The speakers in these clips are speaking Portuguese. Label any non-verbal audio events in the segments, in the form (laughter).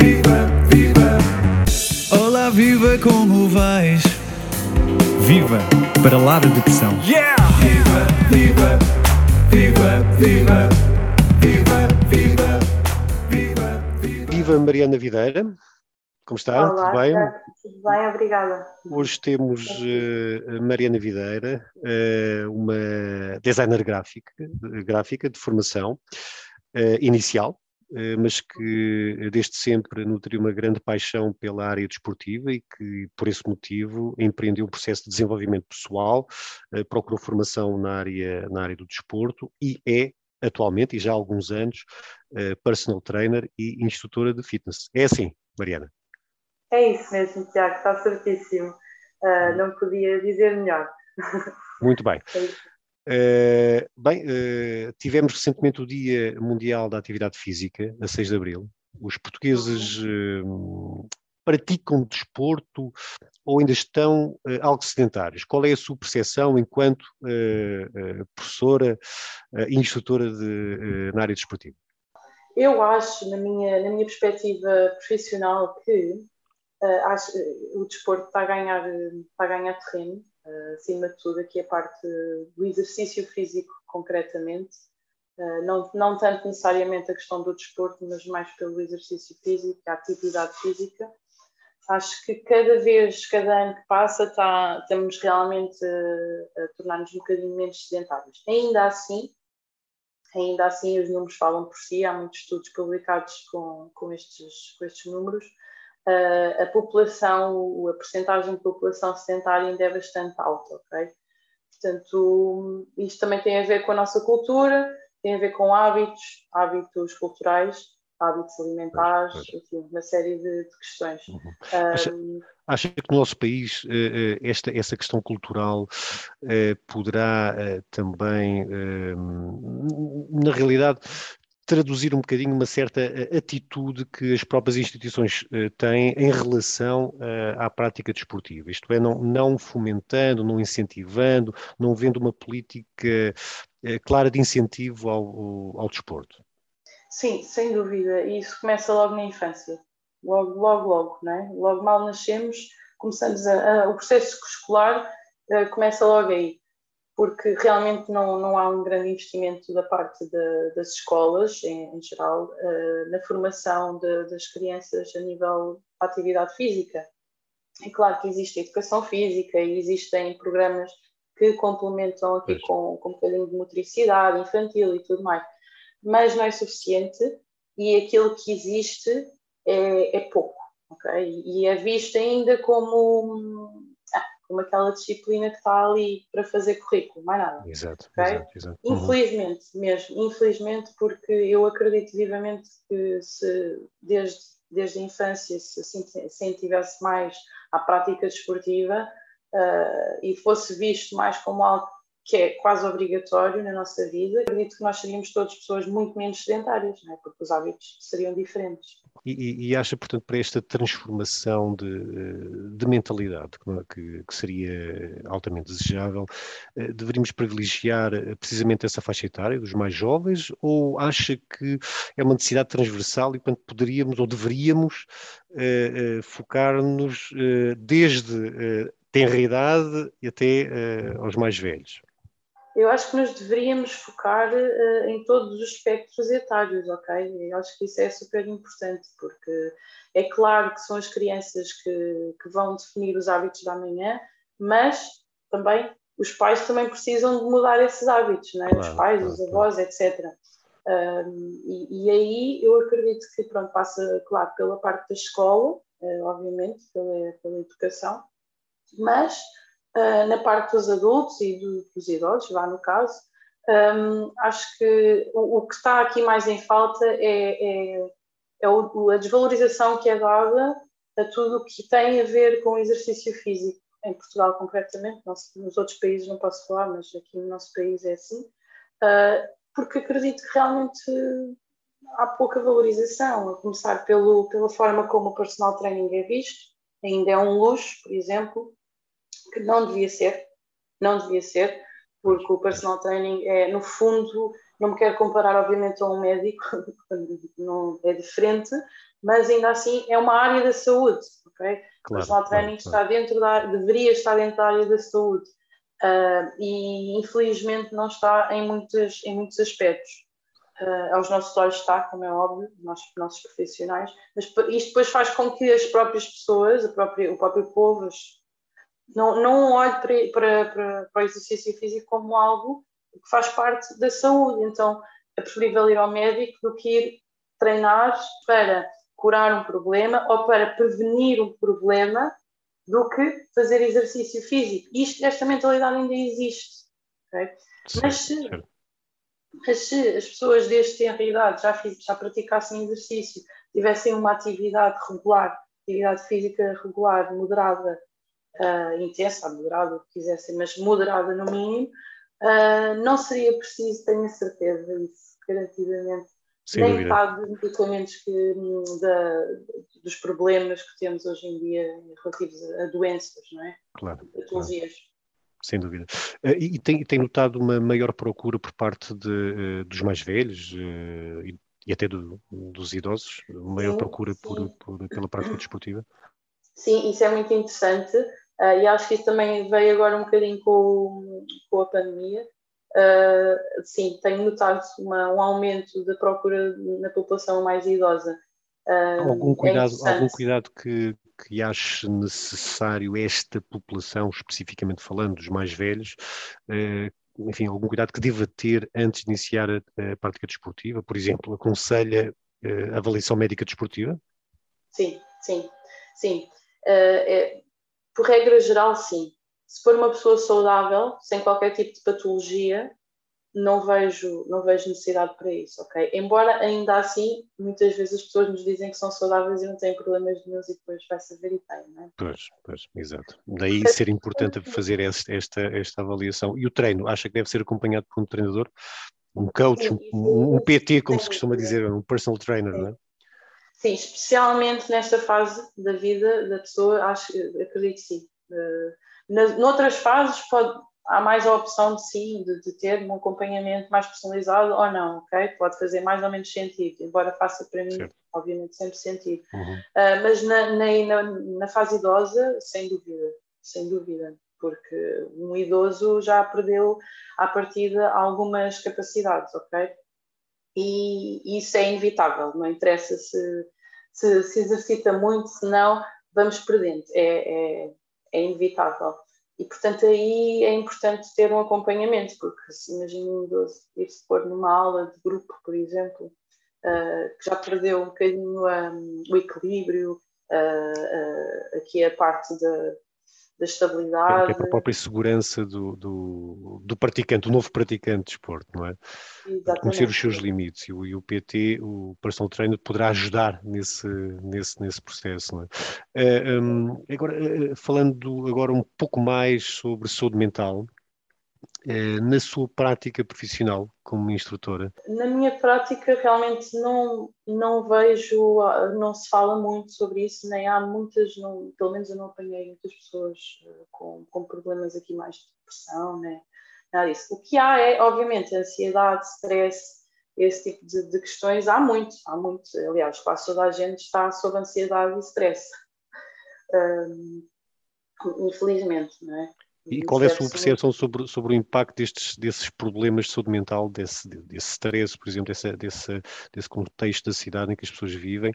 viva, viva. Olá, viva, como vais? Viva para lá da depressão. Yeah! Viva, viva, viva, viva, viva, viva, viva, viva. Viva Mariana Videira, como está? Olá, Tudo bem? está tudo bem, obrigada. Hoje temos a Mariana Videira, eh, uma designer gráfica, gráfica de formação eh, inicial, mas que desde sempre nutriu uma grande paixão pela área desportiva e que, por esse motivo, empreendeu um processo de desenvolvimento pessoal, eh, procurou formação na área, na área do desporto e é, atualmente, e já há alguns anos, eh, personal trainer e instrutora de fitness. É assim, Mariana? É isso mesmo, Tiago, está certíssimo. Ah, não podia dizer melhor. Muito bem. (laughs) É Eh, bem, eh, tivemos recentemente o Dia Mundial da Atividade Física, a 6 de Abril. Os portugueses eh, praticam desporto ou ainda estão algo sedentários? Qual é a sua percepção enquanto professora e instrutora de, na área desportiva? Eu acho, na minha, na minha perspectiva profissional, que acho, o desporto está a ganhar, está a ganhar terreno, acima de tudo, aqui a parte do exercício físico, concretamente. Ah, não, não tanto necessariamente a questão do desporto, mas mais pelo exercício físico, a atividade física. Acho que cada vez, cada ano que passa, está, estamos realmente a, a tornar-nos um bocadinho menos sedentários. Ainda assim, ainda assim os números falam por si, há muitos estudos publicados com, com, estes, com estes números. A população, a percentagem de população sedentária ainda é bastante alta, ok? Portanto, isto também tem a ver com a nossa cultura, tem a ver com hábitos, hábitos culturais, hábitos alimentares, enfim, uma série de, de questões. Acha- Um, Acha que no nosso país eh, eh, esta, essa questão cultural eh, poderá também, na realidade, traduzir um bocadinho uma certa eh, atitude que as próprias instituições eh, têm em relação eh, à prática desportiva? Isto é, não, não fomentando, não incentivando, não vendo uma política clara de incentivo ao, ao desporto. Sim, sem dúvida. E isso começa logo na infância. Logo, logo, logo, não é? Logo mal nascemos, começamos a, a- o processo escolar eh, começa logo aí. Porque realmente não, não há um grande investimento da parte da- das escolas, em, em geral, eh, na formação de- das crianças a nível de atividade física. É claro que existe educação física e existem programas que complementam aqui Pois. com, com um bocadinho de motricidade infantil e tudo mais mas não é suficiente e aquilo que existe é, é pouco, ok? E é visto ainda como, como aquela disciplina que está ali para fazer currículo, mais nada. Exato, Ok. exato, exato. Uhum. Infelizmente, mesmo, infelizmente, porque eu acredito vivamente que se desde, desde a infância se assim se incentivasse mais à prática desportiva ah, e fosse visto mais como algo que é quase obrigatório na nossa vida, acredito que nós seríamos todas pessoas muito menos sedentárias, é? porque os hábitos seriam diferentes. E, e- acha, portanto, para esta transformação de, eh, de mentalidade, é- que- que seria altamente desejável, eh, deveríamos privilegiar eh, precisamente essa faixa etária dos mais jovens, ou acha que é uma necessidade transversal e, portanto, poderíamos ou deveríamos focar-nos desde tenra idade e até eh, aos mais velhos? Eu acho que nos deveríamos focar eh, em todos os espectros etários, ok? Eu acho que isso é super importante, porque é claro que são as crianças que, que vão definir os hábitos da manhã, mas também os pais também precisam de mudar esses hábitos, não é? os Claro, pais, claro, os avós, etc. Um, e, e aí eu acredito que pronto, passa, claro, pela parte da escola, eh, obviamente, pela, pela educação, mas Uh, na parte dos adultos e do, dos idosos, vá no caso, um, acho que o, o, que está aqui mais em falta é, é, é o, a desvalorização que é dada a tudo o que tem a ver com o exercício físico, em Portugal concretamente, nos, nos outros países não posso falar, mas aqui no nosso país é assim, uh, porque acredito que realmente há pouca valorização, a começar pelo, pela forma como o personal training é visto, ainda é um luxo, por exemplo, que não devia ser, não devia ser, porque o personal training é, no fundo, não me quero comparar, obviamente, a um médico, (laughs) não é diferente, mas ainda assim é uma área da saúde, ok? Claro, personal training claro, está dentro da deveria estar dentro da área da saúde uh, e infelizmente não está em muitos, em muitos aspectos. Uh, aos nossos olhos está, como é óbvio, nós nossos profissionais, mas isto depois faz com que as próprias pessoas, própria, o próprio povo, não, não olhe para, para, para, para o exercício físico como algo que faz parte da saúde. Então é preferível ir ao médico do que ir treinar para curar um problema ou para prevenir um problema do que fazer exercício físico. Isto, esta mentalidade ainda existe. Okay? Mas, se, mas, se, as pessoas desde tenra idade já, fiz, já praticassem exercício, tivessem uma atividade regular, atividade física regular, moderada, uh, intensa, moderada, o que quisessem, mas moderada no mínimo, uh, não seria preciso, tenho a certeza, isso garantidamente, sem nem metade dos medicamentos que, da, dos problemas que temos hoje em dia relativos a doenças, não é? Claro. Patologias. Claro. Sem dúvida. Uh, e, tem, tem notado uma maior procura por parte de, dos mais velhos e, e, até do, dos idosos? Maior sim, procura sim. Por, por, pela prática desportiva? Sim, isso é muito interessante. E acho que isso também veio agora um bocadinho com, com a pandemia, Uh, sim, tenho notado uma, um aumento da procura na população mais idosa. Uh, algum cuidado, é algum cuidado que, que ache necessário esta população, especificamente falando dos mais velhos, uh, enfim, algum cuidado que deva ter antes de iniciar a, a prática desportiva? Por exemplo, aconselha uh, avaliação médica desportiva? Sim, sim, sim. É, por regra geral, sim se for uma pessoa saudável, sem qualquer tipo de patologia, não vejo, não vejo necessidade para isso, ok? Embora ainda assim, muitas vezes as pessoas nos dizem que são saudáveis e não têm problemas nenhum e depois vai saber e tem, não é? Pois, pois, exato. Daí ser importante fazer esta, esta, esta avaliação. E o treino, acha que deve ser acompanhado por um treinador? Um coach, um, um, PT, como se costuma dizer, um personal trainer, não é? Sim, especialmente nesta fase da vida da pessoa, acho, acredito que sim. Uh, nas, noutras fases pode, há mais a opção de sim, de, de, ter um acompanhamento mais personalizado ou não, ok? Pode fazer mais ou menos sentido, embora faça para mim, certo. obviamente, sempre sentido. Uhum. Uh, mas na, na, na, fase idosa, sem dúvida, sem dúvida, porque um idoso já perdeu à partida algumas capacidades, ok? E, isso é inevitável, não interessa se, se, se exercita muito, se não, vamos perdendo. É, é, é inevitável. E, portanto, aí é importante ter um acompanhamento, porque se imagina ir-se pôr numa aula de grupo, por exemplo, uh, que já perdeu um bocadinho um, o equilíbrio, uh, uh, aqui a parte da, da estabilidade. É, é a própria segurança do, do, do, praticante, do novo praticante de esporte, não é? Exatamente. Conhecer os seus limites e o, e o PT, o personal trainer, poderá ajudar nesse, nesse, nesse processo, não é? Uh, um, agora, uh, falando agora um pouco mais sobre saúde mental, eh, na sua prática profissional como instrutora? Na minha prática realmente não, não vejo, ah, não se fala muito sobre isso, nem há muitas, não, pelo menos eu não apanhei muitas pessoas eh, com, com problemas aqui mais de depressão, né? nada disso. O que há é, obviamente, ansiedade, stress, esse tipo de, de questões, há muito, há muito, aliás, quase toda a gente está sob ansiedade e stress. (laughs) Um, infelizmente, não é? E qual é a sua percepção sobre, sobre o impacto destes, desses problemas de saúde mental, desse, desse stress, por exemplo, desse, desse, desse contexto da cidade em que as pessoas vivem,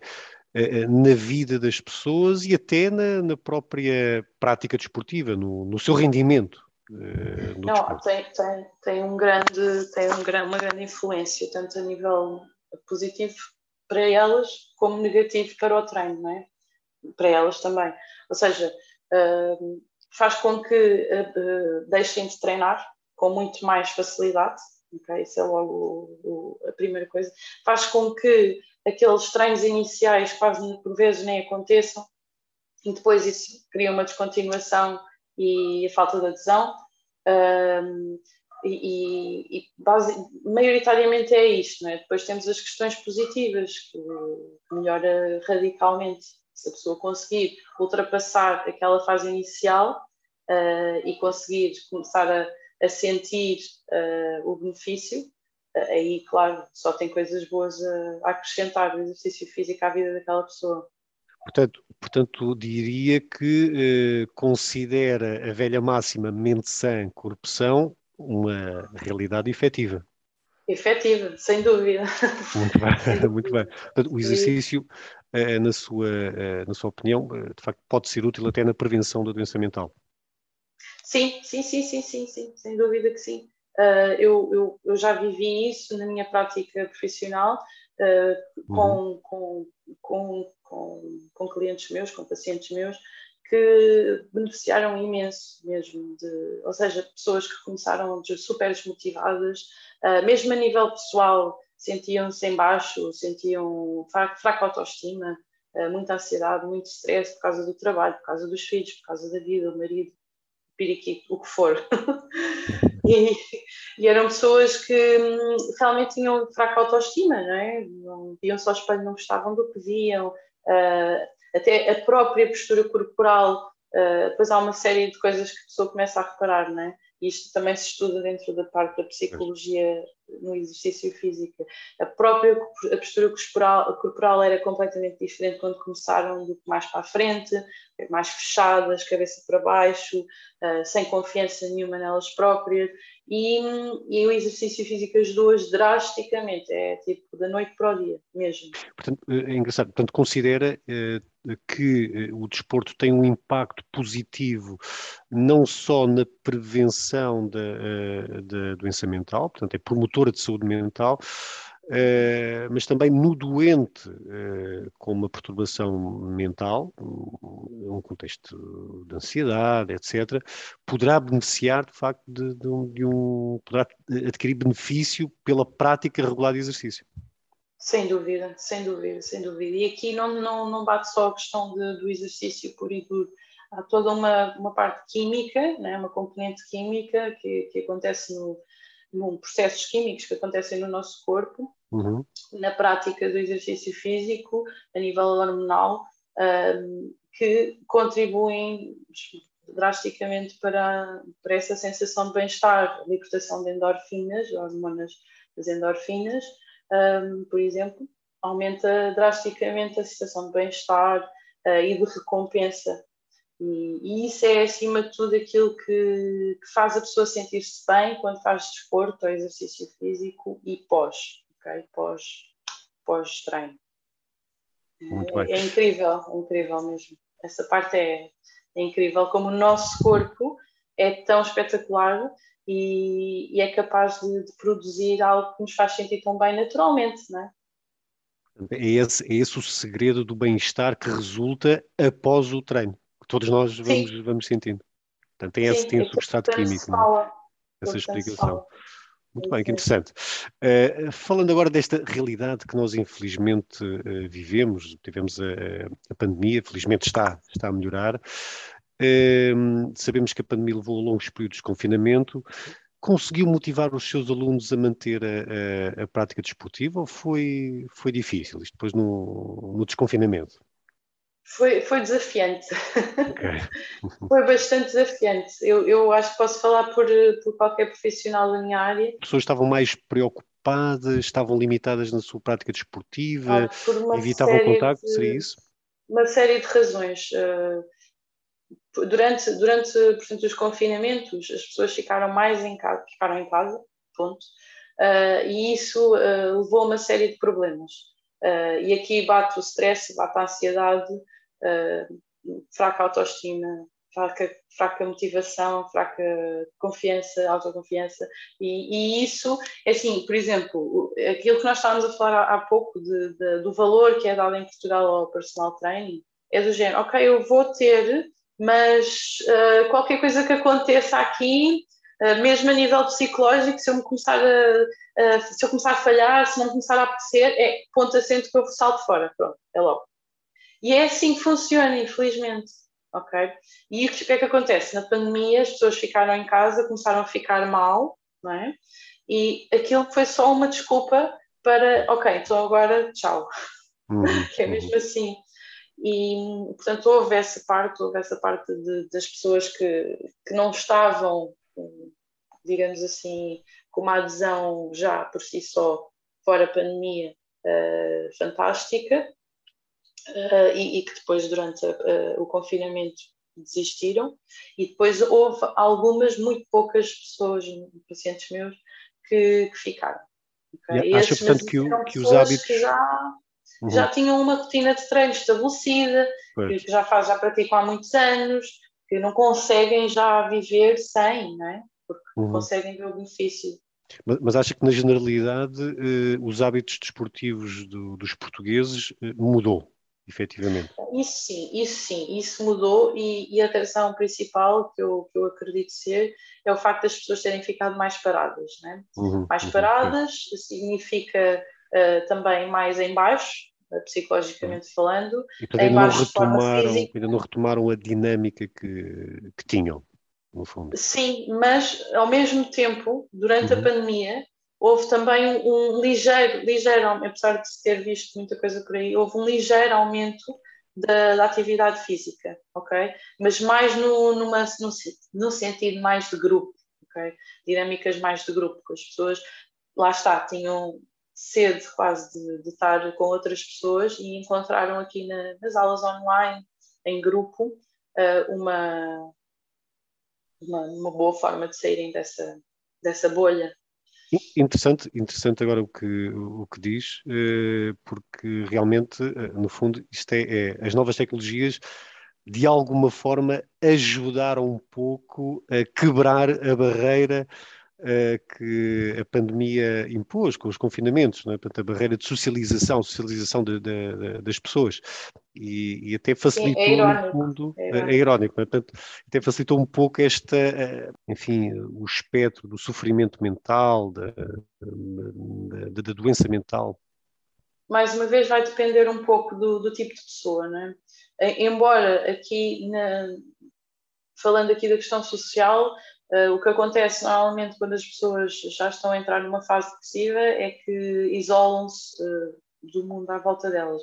eh, eh, na vida das pessoas e até na, na própria prática desportiva, no, no seu rendimento? Uh, Não, tem, tem, tem, um grande, tem um, uma grande influência, tanto a nível positivo para elas, como negativo para o treino, não é? Para elas também. Ou seja, faz com que uh, deixem de treinar com muito mais facilidade. Okay? Isso é logo o, o, a primeira coisa. Faz com que aqueles treinos iniciais quase por vezes nem aconteçam e depois isso cria uma descontinuação e a falta de adesão. Um, e, e base, maioritariamente é isto, é? depois temos as questões positivas, que melhora radicalmente se a pessoa conseguir ultrapassar aquela fase inicial uh, e conseguir começar a, a sentir uh, o benefício, aí, claro, só tem coisas boas a, acrescentar o exercício físico à vida daquela pessoa. Portanto, portanto diria que considera a velha máxima mente sã, corpo são uma realidade efetiva. Efetiva, sem dúvida. Muito bem, (laughs) muito bem. (laughs) O exercício, na, sua, eh, na sua opinião, eh, de facto, pode ser útil até na prevenção da doença mental. Sim, sim, sim, sim, sim, sim, sem dúvida que sim. Eu, eu, eu, já vivi isso na minha prática profissional uh, com, uhum. com, com, com, com, clientes meus, com pacientes meus, que beneficiaram imenso mesmo, de, ou seja, pessoas que começaram super desmotivadas, mesmo a nível pessoal, sentiam-se em baixo, sentiam fraca autoestima, muita ansiedade, muito stress por causa do trabalho, por causa dos filhos, por causa da vida, o marido, periquito, o que for. (laughs) e, e, eram pessoas que hum, realmente tinham fraca autoestima, não é? Não, viam só espelho, não gostavam do que viam, uh, até a própria postura corporal, uh, depois há uma série de coisas que a pessoa começa a reparar, não é? Isto também se estuda dentro da parte da psicologia no exercício físico. A própria a postura corporal, corporal era completamente diferente quando começaram do que mais para a frente, mais fechadas, cabeça para baixo, uh, sem confiança nenhuma nelas próprias. E, e o exercício físico ajudou-as drasticamente, é tipo da noite para o dia mesmo. Portanto, é engraçado, portanto, considera eh, que eh, o desporto tem um impacto positivo não só na prevenção da, eh, doença mental, portanto, é promotora de saúde mental, Uh, mas também no doente uh, com uma perturbação mental, um, contexto de ansiedade, etc., poderá beneficiar de facto de, de, um, de, um, poderá adquirir benefício pela prática regular de exercício. Sem dúvida, sem dúvida, sem dúvida. E aqui não, não, não bate só a questão de, do exercício por e duro, há toda uma, uma parte química, né, uma componente química que, que acontece no, processos químicos que acontecem no nosso corpo, uhum. na prática do exercício físico, a nível hormonal, um, que contribuem drasticamente para, para essa sensação de bem-estar, libertação de endorfinas, hormonas das endorfinas, um, por exemplo, aumenta drasticamente a sensação de bem-estar uh, e de recompensa e, e, isso é, acima de tudo, aquilo que, que faz a pessoa sentir-se bem quando faz desporto ou exercício físico e pós, ok? Pós, pós-treino. É, é incrível, é incrível mesmo. Essa parte é, é incrível, como o nosso corpo é tão espetacular e, e é capaz de, de, produzir algo que nos faz sentir tão bem naturalmente, não é? É esse, é esse o segredo do bem-estar que resulta após o treino todos nós vamos, vamos sentindo. Portanto, tem esse, tem substrato químico, é? essa explicação. Muito bem, que interessante. Uh, falando agora desta realidade que nós infelizmente uh, vivemos, tivemos a, a, pandemia, felizmente está, está a melhorar. Uh, sabemos que a pandemia levou a longos períodos de confinamento. Conseguiu motivar os seus alunos a manter a, a, a prática desportiva ou foi, foi difícil, isto depois no, no desconfinamento? Foi, foi desafiante. Okay. (laughs) foi bastante desafiante. Eu, eu acho que posso falar por, por qualquer profissional da minha área. As pessoas estavam mais preocupadas, estavam limitadas na sua prática desportiva, ah, evitavam contacto, de, seria isso? Uma série de razões. Uh, durante, durante portanto, os confinamentos, as pessoas ficaram mais em casa, ficaram em casa, ponto. Uh, e isso uh, levou a uma série de problemas. Uh, e aqui bate o stress, bate a ansiedade, uh, fraca autoestima, fraca, fraca motivação, fraca confiança, autoconfiança, e, e, isso, é assim, por exemplo, aquilo que nós estávamos a falar há, há pouco de, de, do valor que é dado em Portugal ao personal training, é do género, ok, eu vou ter, mas uh, qualquer coisa que aconteça aqui, uh, mesmo a nível psicológico, se eu me começar a, se eu começar a falhar, se não começar a apetecer, é ponto assento que eu salto fora, pronto, é logo. E é assim que funciona, infelizmente. Ok? E o que é que acontece? Na pandemia, as pessoas ficaram em casa, começaram a ficar mal, não é? E aquilo foi só uma desculpa para, ok, então agora tchau. Uhum, (laughs) que é mesmo uhum. assim. E, portanto, houve essa parte, houve essa parte de, das pessoas que, que não estavam, digamos assim, com uma adesão já por si só, fora a pandemia, uh, fantástica, uh, e, e, que depois, durante uh, o confinamento, desistiram. E depois houve algumas, muito poucas pessoas, pacientes meus, que, que ficaram. Okay? Acha, portanto, que, o, que os hábitos. Que já, uhum. já tinham uma rotina de treino estabelecida, pois. que já, faz, já praticam há muitos anos, que não conseguem já viver sem, não é? porque uhum. conseguem ver o benefício. Mas, mas acha que na generalidade eh, os hábitos desportivos do, dos portugueses eh, mudou, efetivamente? Isso sim, isso sim, isso mudou e, e, a razão principal que eu, que eu acredito ser é o facto das pessoas terem ficado mais paradas. Né? Uhum, mais uhum, paradas significa uh, também mais em baixo, psicologicamente falando. E portanto, ainda, não retomaram, ainda não retomaram a dinâmica que, que tinham no fundo. Sim, mas ao mesmo tempo, durante uhum. a pandemia, houve também um ligeiro, ligeiro, apesar de se ter visto muita coisa por aí, houve um ligeiro aumento da, da atividade física, ok? Mas mais no, numa, no, no sentido mais de grupo, ok? Dinâmicas mais de grupo, que as pessoas, lá está, tinham sede quase de, de estar com outras pessoas e encontraram aqui na, nas aulas online, em grupo, uh, uma, uma, uma boa forma de saírem dessa, dessa bolha. Interessante, interessante agora o que, o que diz, eh, porque realmente, eh, no fundo, isto é, é, as novas tecnologias de alguma forma ajudaram um pouco a quebrar a barreira que a pandemia impôs com os confinamentos, é? Portanto, a barreira de socialização, socialização de, de, de, das pessoas e, e, até facilitou é, é no fundo, é irónico, é irónico é? Portanto, até facilitou um pouco esta, eh, enfim, o espectro do sofrimento mental, da, da, da doença mental mais uma vez vai depender um pouco do, do tipo de pessoa, não é? Embora aqui, na, falando aqui da questão social, Uh, o que acontece normalmente quando as pessoas já estão a entrar numa fase depressiva é que isolam-se uh, do mundo à volta delas.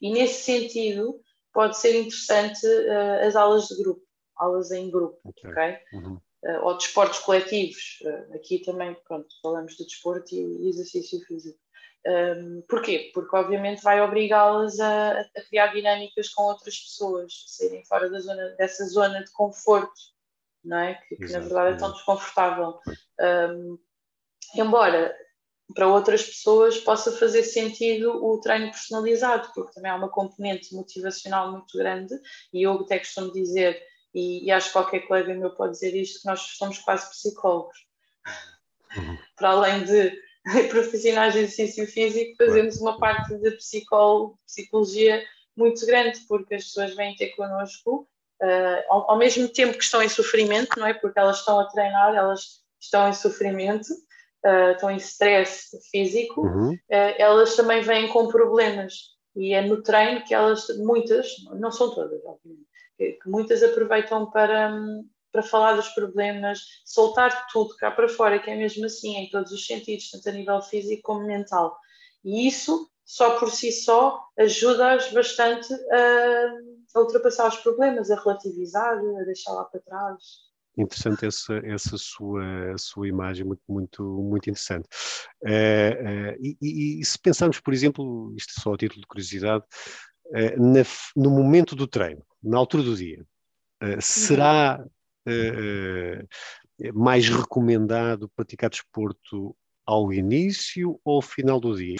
E nesse sentido, pode ser interessante uh, as aulas de grupo, aulas em grupo, ok? okay? Uhum. ou desportos coletivos. aqui também, pronto, falamos de desporto e, exercício físico. Um, ehm, porquê? Porque obviamente vai obrigá-las a, a, criar dinâmicas com outras pessoas, saírem fora da zona, dessa zona de conforto não é? Que, que na verdade é tão desconfortável. Um, embora para outras pessoas possa fazer sentido o treino personalizado, porque também há uma componente motivacional muito grande, e eu até costumo dizer, e, e acho que qualquer colega meu pode dizer isto, que nós somos quase psicólogos. Uhum. Para além de (laughs) profissionais de exercício físico, fazemos uma parte de psicologia muito grande, porque as pessoas vêm ter connosco uh, ao, ao, mesmo tempo que estão em sofrimento, não é? Porque elas estão a treinar, elas estão em sofrimento, uh, estão em stress físico, uhum. uh, elas também vêm com problemas. E é no treino que elas, muitas, não são todas, obviamente, que muitas aproveitam para, para falar dos problemas, soltar tudo cá para fora, que é mesmo assim, em todos os sentidos, tanto a nível físico como mental. E isso, só por si só, ajuda-as bastante a a ultrapassar os problemas, a relativizar, a deixar lá para trás. Interessante essa, essa sua, sua imagem, muito, muito, muito interessante. Uh, uh, e, e, se pensarmos, por exemplo, isto só a título de curiosidade, uh, na, no momento do treino, na altura do dia, será mais recomendado praticar desporto ao início ou ao final do dia?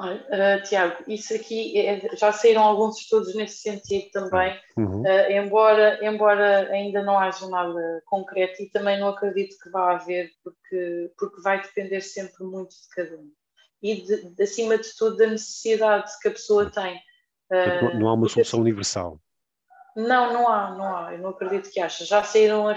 Uh, Tiago, isso aqui é, já saíram alguns estudos nesse sentido também, uhum. uh, embora, embora ainda não haja nada concreto e também não acredito que vá haver, porque, porque vai depender sempre muito de cada um. E de, de, acima de tudo da necessidade que a pessoa tem. Uh, não há uma solução universal. Não, não há, não há, eu não acredito que haja. Já saíram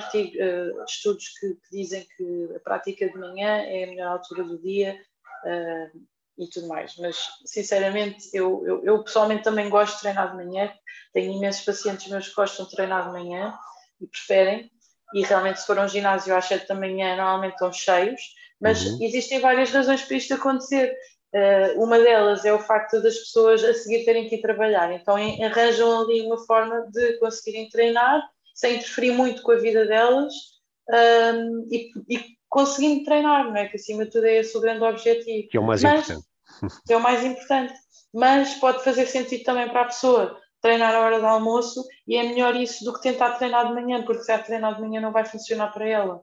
estudos que, que, dizem que a prática de manhã é a melhor altura do dia, uh, e tudo mais. Mas, sinceramente, eu, eu, eu, pessoalmente também gosto de treinar de manhã. Tenho imensos pacientes meus que gostam de treinar de manhã e preferem. E realmente, se for um ginásio às 7 da manhã, normalmente estão cheios. Mas uhum. existem várias razões para isto acontecer. Uh, uma delas é o facto das pessoas a seguir terem que ir trabalhar. Então, arranjam ali uma forma de conseguirem treinar sem interferir muito com a vida delas um, e, e conseguindo treinar, não é? Que acima de tudo é esse o grande objetivo. Que é o mais Mas- importante. que é o mais importante. Mas pode fazer sentido também para a pessoa treinar a hora do almoço e é melhor isso do que tentar treinar de manhã, porque se a treinar de manhã não vai funcionar para ela.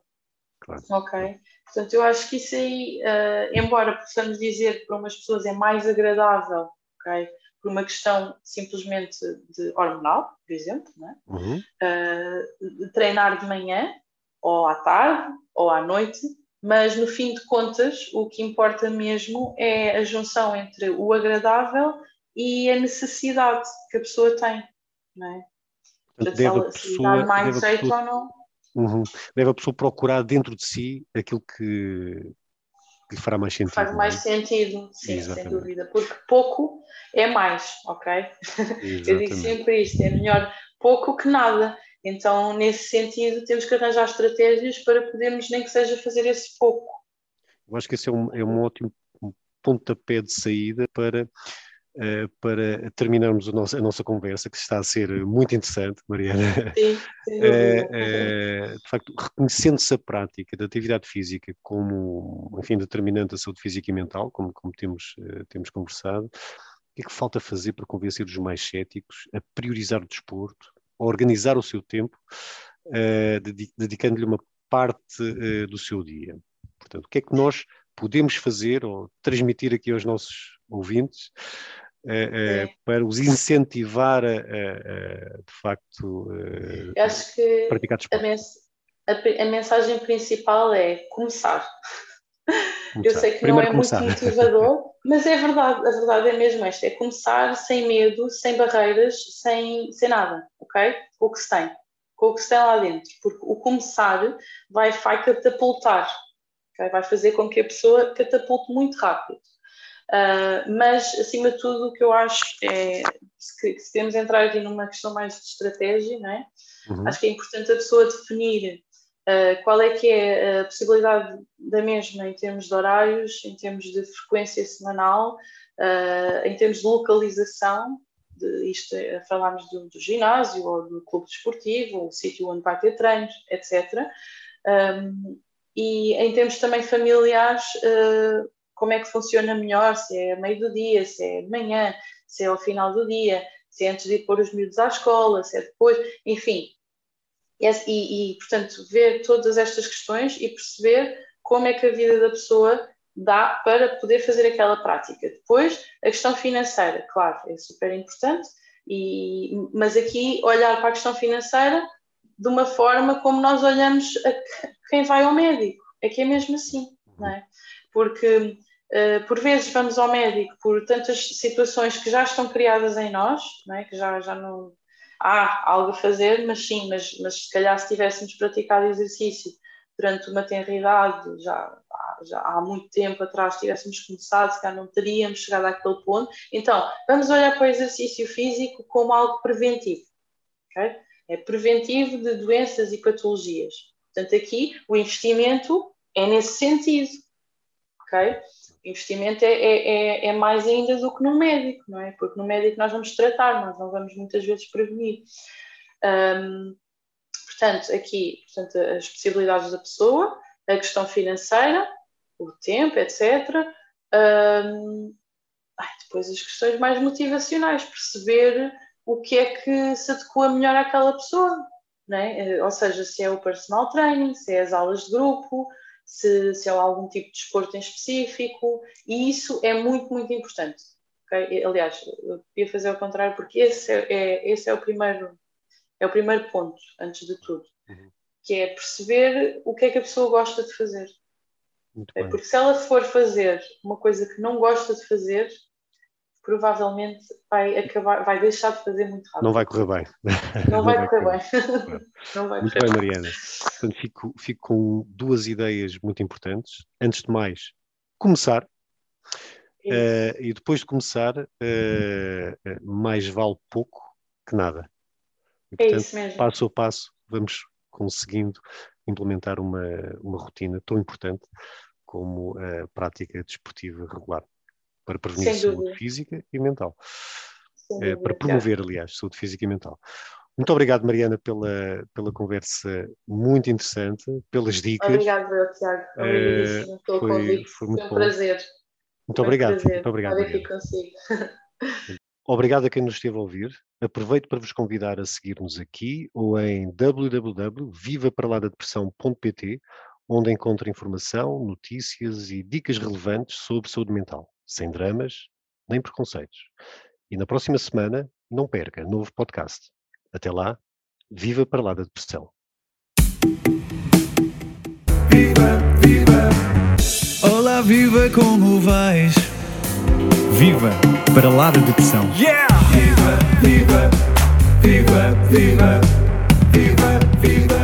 Claro. Ok? Portanto, eu acho que isso aí, eh, embora possamos dizer que para umas pessoas é mais agradável, ok? Por uma questão simplesmente de hormonal, por exemplo, não é? Uhum. uh, de treinar de manhã, ou à tarde, ou à noite, mas no fim de contas, o que importa mesmo é a junção entre o agradável e a necessidade que a pessoa tem, não é? Portanto, deve a pessoa, deve a pessoa- ou não. Uhum. Deve a pessoa procurar dentro de si aquilo que, que lhe fará mais sentido. Faz é? mais sentido, sim, sem Exatamente. dúvida, porque pouco é mais, ok? (laughs) Eu digo Exatamente. sempre isto, é melhor pouco que nada. Então, nesse sentido, temos que arranjar estratégias para podermos, nem que seja, fazer esse pouco. Eu acho que esse é um, é um ótimo pontapé de saída para, eh, para terminarmos nosso- a nossa conversa, que está a ser muito interessante, Mariana. Sim, (laughs) Eh, dúvida. eh, de facto, reconhecendo-se a prática da atividade física como, enfim, determinante da saúde física e mental, como, como temos, eh, temos conversado, o que é que falta fazer para convencer os mais céticos a priorizar o desporto, organizar o seu tempo, eh, dedi- dedicando-lhe uma parte eh, do seu dia? Portanto, o que é que nós podemos fazer ou transmitir aqui aos nossos ouvintes eh, É. para os incentivar a, a- a, de facto, praticar a, desporto? mens- a a mensagem principal é começar. Eu sei que não é começar. muito motivador, mas é verdade, a verdade é mesmo esta, é começar sem medo, sem barreiras, sem, sem nada, ok? Com o que se tem, com o que se tem lá dentro, porque o começar vai, vai catapultar, ok? vai fazer com que a pessoa catapulte muito rápido. Ah, mas, acima de tudo, o que eu acho é se, se queremos entrar aqui numa questão mais de estratégia, não é? Uhum. Acho que é importante a pessoa definir uh, qual é que é a possibilidade da mesma em termos de horários, em termos de frequência semanal, uh, em termos de localização, de, isto é, falarmos do, do ginásio ou do clube desportivo, o sítio onde vai ter treinos, etc. Um, e em termos também familiares, uh, como é que funciona melhor, se é a meio do dia, se é de manhã, se é ao final do dia, se é antes de ir pôr os miúdos à escola, se é depois, enfim. E, e, portanto, ver todas estas questões e perceber como é que a vida da pessoa dá para poder fazer aquela prática. Depois, a questão financeira, claro, é super importante, e, mas aqui olhar para a questão financeira de uma forma como nós olhamos a quem vai ao médico. É que é mesmo assim, não é? Porque Uh, por vezes vamos ao médico por tantas situações que já estão criadas em nós, não é? que já, já não há algo a fazer, mas sim, mas, mas se calhar se tivéssemos praticado exercício durante uma tenra idade, já, já há muito tempo atrás tivéssemos começado, se calhar não teríamos chegado àquele ponto. Então, vamos olhar para o exercício físico como algo preventivo. Okay? É preventivo de doenças e patologias. Portanto, aqui o investimento é nesse sentido. Okay? Investimento é, é, é, mais ainda do que no médico, não é? Porque no médico nós vamos tratar, nós não vamos muitas vezes prevenir. Um, portanto, aqui, portanto, as possibilidades da pessoa, a questão financeira, o tempo, etc. Um, ai, depois as questões mais motivacionais, perceber o que é que se adequa melhor àquela pessoa, não é? Ou seja, se é o personal training, se é as aulas de grupo, se, se há algum tipo de desporto em específico, e isso é muito, muito importante. Okay? Aliás, eu podia fazer ao contrário, porque esse é, é, esse é, o, primeiro, é o primeiro ponto, antes de tudo, uhum. que é perceber o que é que a pessoa gosta de fazer. É porque se ela for fazer uma coisa que não gosta de fazer, provavelmente vai acabar, vai deixar de fazer muito rápido. Não vai correr bem. Não, não vai, vai, correr, correr bem. (laughs) não vai muito correr bem, Mariana. Portanto, fico, fico com duas ideias muito importantes. Antes de mais, começar. Uh, e depois de começar, uh, mais vale pouco que nada. E, portanto, é isso mesmo. passo a passo, vamos conseguindo implementar uma, uma rotina tão importante como a prática desportiva regular para prevenir saúde física e mental. É, para promover, aliás, saúde física e mental. Muito obrigado, Mariana, pela, pela conversa muito interessante, pelas dicas. Obrigado, Tiago. Obrigadíssimo pelo foi- convite. foi Foi muito um bom. prazer. Muito Foi um obrigado, prazer muito obrigado. Mariana. consigo. (laughs) Obrigado a quem nos esteve a ouvir. Aproveito para vos convidar a seguir-nos aqui ou em www.vivaparaladepressão.pt, onde encontra informação, notícias e dicas relevantes sobre saúde mental, sem dramas nem preconceitos. E na próxima semana, não perca, novo podcast. Até lá, viva para lá da depressão. Viva, viva. Olá, viva, como vais? Viva para lá da depressão. Yeah! Viva, viva, viva, viva, viva, viva.